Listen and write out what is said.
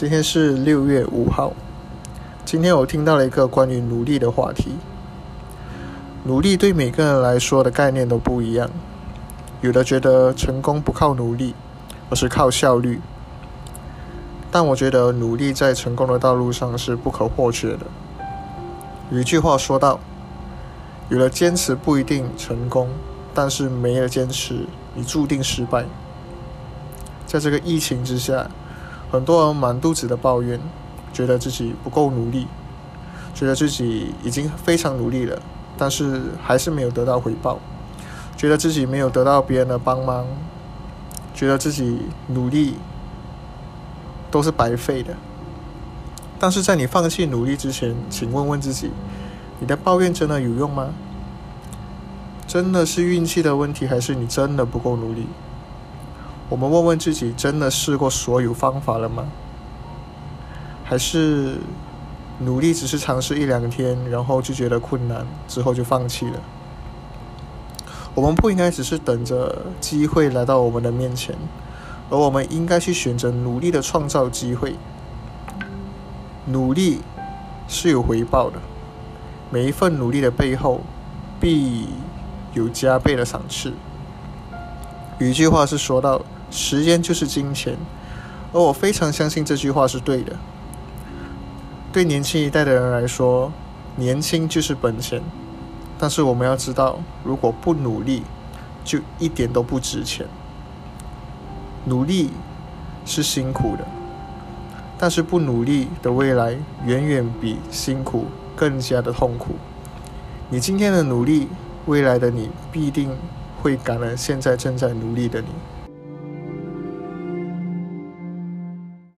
今天是六月五号。今天我听到了一个关于努力的话题。努力对每个人来说的概念都不一样，有的觉得成功不靠努力，而是靠效率。但我觉得努力在成功的道路上是不可或缺的。有一句话说到：“有了坚持不一定成功，但是没了坚持，你注定失败。”在这个疫情之下。很多人满肚子的抱怨，觉得自己不够努力，觉得自己已经非常努力了，但是还是没有得到回报，觉得自己没有得到别人的帮忙，觉得自己努力都是白费的。但是在你放弃努力之前，请问问自己，你的抱怨真的有用吗？真的是运气的问题，还是你真的不够努力？我们问问自己：真的试过所有方法了吗？还是努力只是尝试一两天，然后就觉得困难，之后就放弃了？我们不应该只是等着机会来到我们的面前，而我们应该去选择努力的创造机会。努力是有回报的，每一份努力的背后，必有加倍的赏赐。有一句话是说到。时间就是金钱，而我非常相信这句话是对的。对年轻一代的人来说，年轻就是本钱。但是我们要知道，如果不努力，就一点都不值钱。努力是辛苦的，但是不努力的未来远远比辛苦更加的痛苦。你今天的努力，未来的你必定会感恩现在正在努力的你。